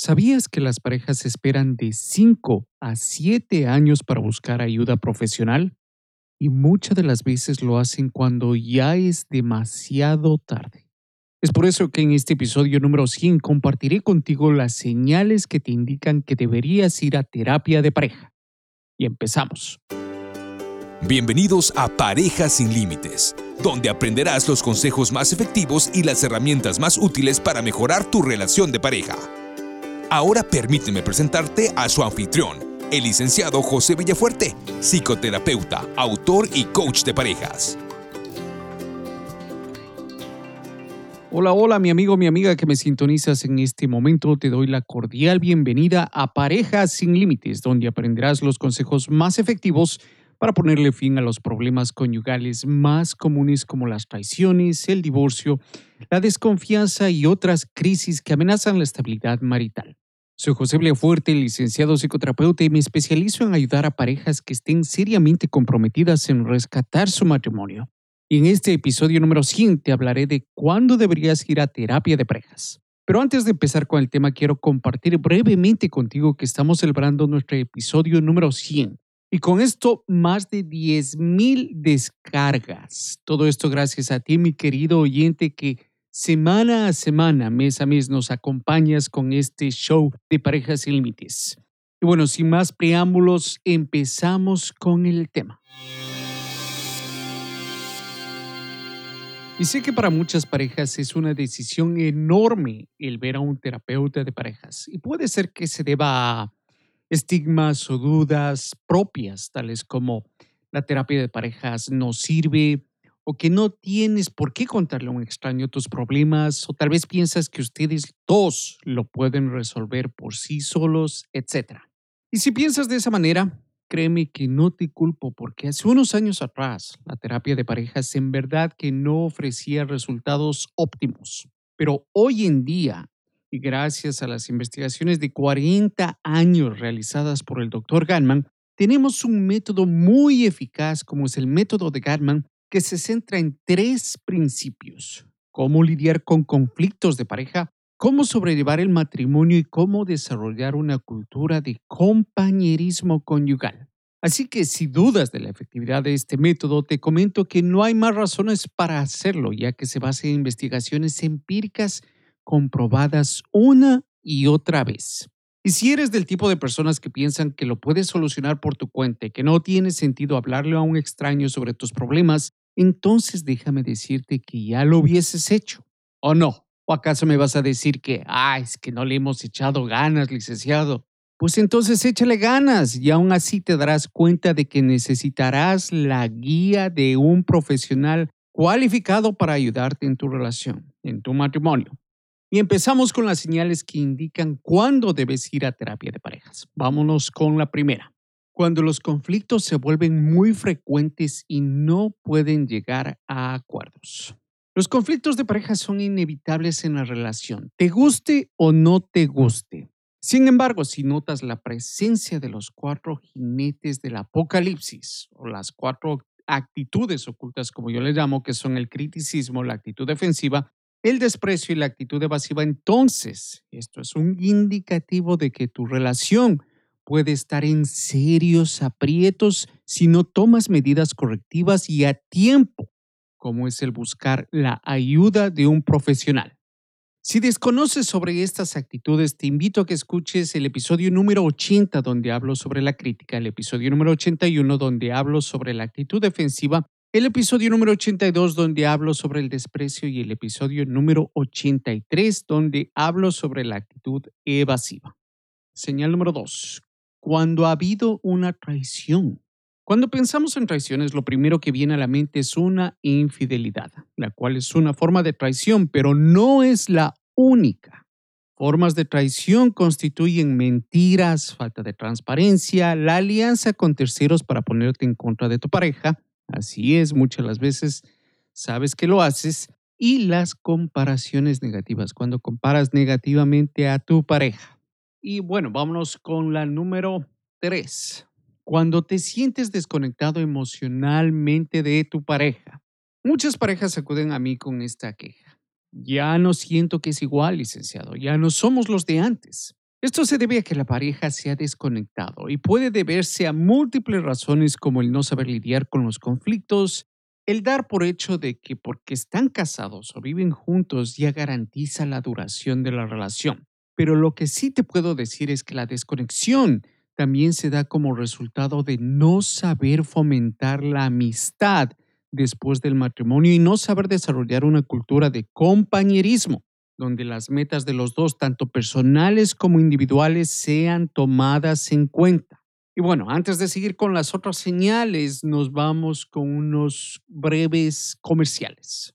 ¿Sabías que las parejas esperan de 5 a 7 años para buscar ayuda profesional? Y muchas de las veces lo hacen cuando ya es demasiado tarde. Es por eso que en este episodio número 100 compartiré contigo las señales que te indican que deberías ir a terapia de pareja. Y empezamos. Bienvenidos a Parejas sin Límites, donde aprenderás los consejos más efectivos y las herramientas más útiles para mejorar tu relación de pareja. Ahora permíteme presentarte a su anfitrión, el licenciado José Villafuerte, psicoterapeuta, autor y coach de parejas. Hola, hola, mi amigo, mi amiga que me sintonizas en este momento. Te doy la cordial bienvenida a Parejas sin Límites, donde aprenderás los consejos más efectivos para ponerle fin a los problemas conyugales más comunes como las traiciones, el divorcio, la desconfianza y otras crisis que amenazan la estabilidad marital. Soy José Fuerte, licenciado psicoterapeuta y me especializo en ayudar a parejas que estén seriamente comprometidas en rescatar su matrimonio. Y en este episodio número 100 te hablaré de cuándo deberías ir a terapia de parejas. Pero antes de empezar con el tema, quiero compartir brevemente contigo que estamos celebrando nuestro episodio número 100. Y con esto, más de 10.000 descargas. Todo esto gracias a ti, mi querido oyente, que semana a semana, mes a mes, nos acompañas con este show de Parejas sin Límites. Y bueno, sin más preámbulos, empezamos con el tema. Y sé que para muchas parejas es una decisión enorme el ver a un terapeuta de parejas. Y puede ser que se deba a estigmas o dudas propias, tales como la terapia de parejas no sirve, o que no tienes por qué contarle a un extraño tus problemas, o tal vez piensas que ustedes dos lo pueden resolver por sí solos, etc. Y si piensas de esa manera, créeme que no te culpo porque hace unos años atrás la terapia de parejas en verdad que no ofrecía resultados óptimos. Pero hoy en día, y gracias a las investigaciones de 40 años realizadas por el Dr. Gatman, tenemos un método muy eficaz como es el método de Gatman que se centra en tres principios. Cómo lidiar con conflictos de pareja, cómo sobrellevar el matrimonio y cómo desarrollar una cultura de compañerismo conyugal. Así que si dudas de la efectividad de este método, te comento que no hay más razones para hacerlo, ya que se basa en investigaciones empíricas comprobadas una y otra vez. Si eres del tipo de personas que piensan que lo puedes solucionar por tu cuenta que no tiene sentido hablarle a un extraño sobre tus problemas, entonces déjame decirte que ya lo hubieses hecho. ¿O no? ¿O acaso me vas a decir que, ah, es que no le hemos echado ganas, licenciado? Pues entonces échale ganas y aún así te darás cuenta de que necesitarás la guía de un profesional cualificado para ayudarte en tu relación, en tu matrimonio. Y empezamos con las señales que indican cuándo debes ir a terapia de parejas. Vámonos con la primera cuando los conflictos se vuelven muy frecuentes y no pueden llegar a acuerdos. Los conflictos de pareja son inevitables en la relación, te guste o no te guste. Sin embargo, si notas la presencia de los cuatro jinetes del apocalipsis o las cuatro actitudes ocultas, como yo les llamo, que son el criticismo, la actitud defensiva, el desprecio y la actitud evasiva, entonces esto es un indicativo de que tu relación puede estar en serios aprietos si no tomas medidas correctivas y a tiempo, como es el buscar la ayuda de un profesional. Si desconoces sobre estas actitudes, te invito a que escuches el episodio número 80 donde hablo sobre la crítica, el episodio número 81 donde hablo sobre la actitud defensiva, el episodio número 82 donde hablo sobre el desprecio y el episodio número 83 donde hablo sobre la actitud evasiva. Señal número 2 cuando ha habido una traición. Cuando pensamos en traiciones, lo primero que viene a la mente es una infidelidad, la cual es una forma de traición, pero no es la única. Formas de traición constituyen mentiras, falta de transparencia, la alianza con terceros para ponerte en contra de tu pareja, así es, muchas las veces sabes que lo haces, y las comparaciones negativas, cuando comparas negativamente a tu pareja. Y bueno, vámonos con la número tres. Cuando te sientes desconectado emocionalmente de tu pareja. Muchas parejas acuden a mí con esta queja. Ya no siento que es igual, licenciado. Ya no somos los de antes. Esto se debe a que la pareja se ha desconectado y puede deberse a múltiples razones como el no saber lidiar con los conflictos, el dar por hecho de que porque están casados o viven juntos ya garantiza la duración de la relación. Pero lo que sí te puedo decir es que la desconexión también se da como resultado de no saber fomentar la amistad después del matrimonio y no saber desarrollar una cultura de compañerismo, donde las metas de los dos, tanto personales como individuales, sean tomadas en cuenta. Y bueno, antes de seguir con las otras señales, nos vamos con unos breves comerciales.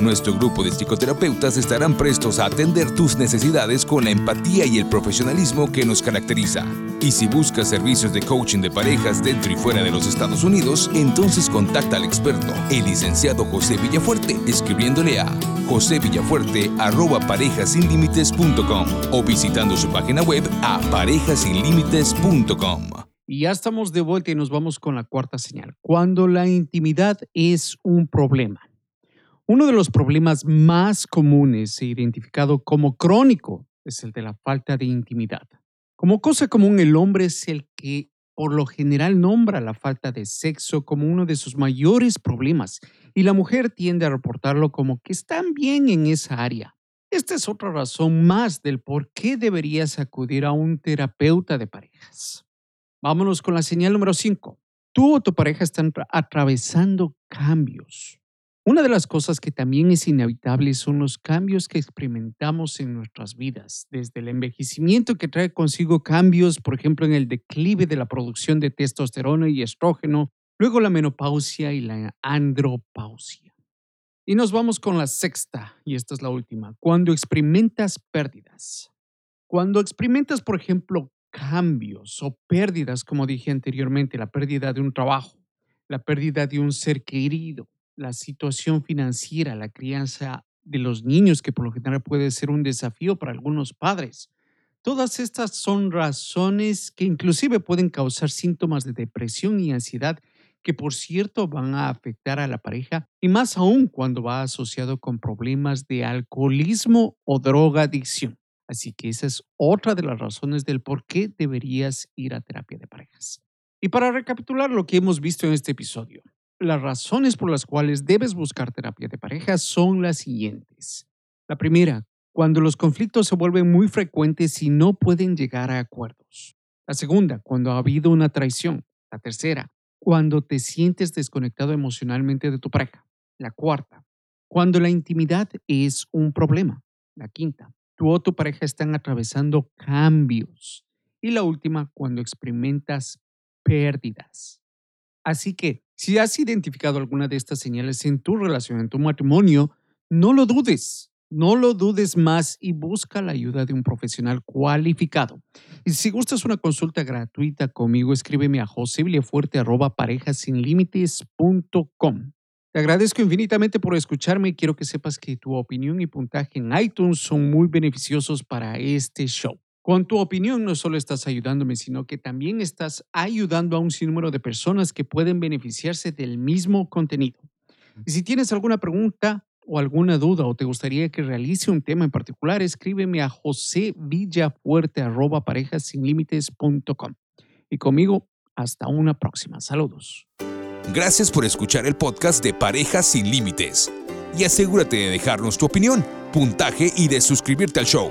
Nuestro grupo de psicoterapeutas estarán prestos a atender tus necesidades con la empatía y el profesionalismo que nos caracteriza. Y si buscas servicios de coaching de parejas dentro y fuera de los Estados Unidos, entonces contacta al experto, el licenciado José Villafuerte, escribiéndole a josevillafuerte@parejasinlimites.com o visitando su página web a parejasinlimites.com. Y ya estamos de vuelta y nos vamos con la cuarta señal. Cuando la intimidad es un problema. Uno de los problemas más comunes e identificado como crónico es el de la falta de intimidad. Como cosa común, el hombre es el que por lo general nombra la falta de sexo como uno de sus mayores problemas y la mujer tiende a reportarlo como que están bien en esa área. Esta es otra razón más del por qué deberías acudir a un terapeuta de parejas. Vámonos con la señal número 5. Tú o tu pareja están atravesando cambios. Una de las cosas que también es inevitable son los cambios que experimentamos en nuestras vidas, desde el envejecimiento que trae consigo cambios, por ejemplo, en el declive de la producción de testosterona y estrógeno, luego la menopausia y la andropausia. Y nos vamos con la sexta, y esta es la última, cuando experimentas pérdidas. Cuando experimentas, por ejemplo, cambios o pérdidas, como dije anteriormente, la pérdida de un trabajo, la pérdida de un ser querido, la situación financiera, la crianza de los niños, que por lo general puede ser un desafío para algunos padres. Todas estas son razones que inclusive pueden causar síntomas de depresión y ansiedad que por cierto van a afectar a la pareja y más aún cuando va asociado con problemas de alcoholismo o drogadicción. Así que esa es otra de las razones del por qué deberías ir a terapia de parejas. Y para recapitular lo que hemos visto en este episodio, las razones por las cuales debes buscar terapia de pareja son las siguientes. La primera, cuando los conflictos se vuelven muy frecuentes y no pueden llegar a acuerdos. La segunda, cuando ha habido una traición. La tercera, cuando te sientes desconectado emocionalmente de tu pareja. La cuarta, cuando la intimidad es un problema. La quinta, tú o tu pareja están atravesando cambios. Y la última, cuando experimentas pérdidas. Así que, si has identificado alguna de estas señales en tu relación, en tu matrimonio, no lo dudes. No lo dudes más y busca la ayuda de un profesional cualificado. Y si gustas una consulta gratuita conmigo, escríbeme a josevillafuerte.parejasinlimites.com. Te agradezco infinitamente por escucharme y quiero que sepas que tu opinión y puntaje en iTunes son muy beneficiosos para este show. Con tu opinión no solo estás ayudándome, sino que también estás ayudando a un sinnúmero de personas que pueden beneficiarse del mismo contenido. Y si tienes alguna pregunta o alguna duda o te gustaría que realice un tema en particular, escríbeme a josevillafuerte.parejasinlimites.com. Y conmigo, hasta una próxima. Saludos. Gracias por escuchar el podcast de Parejas sin Límites. Y asegúrate de dejarnos tu opinión, puntaje y de suscribirte al show.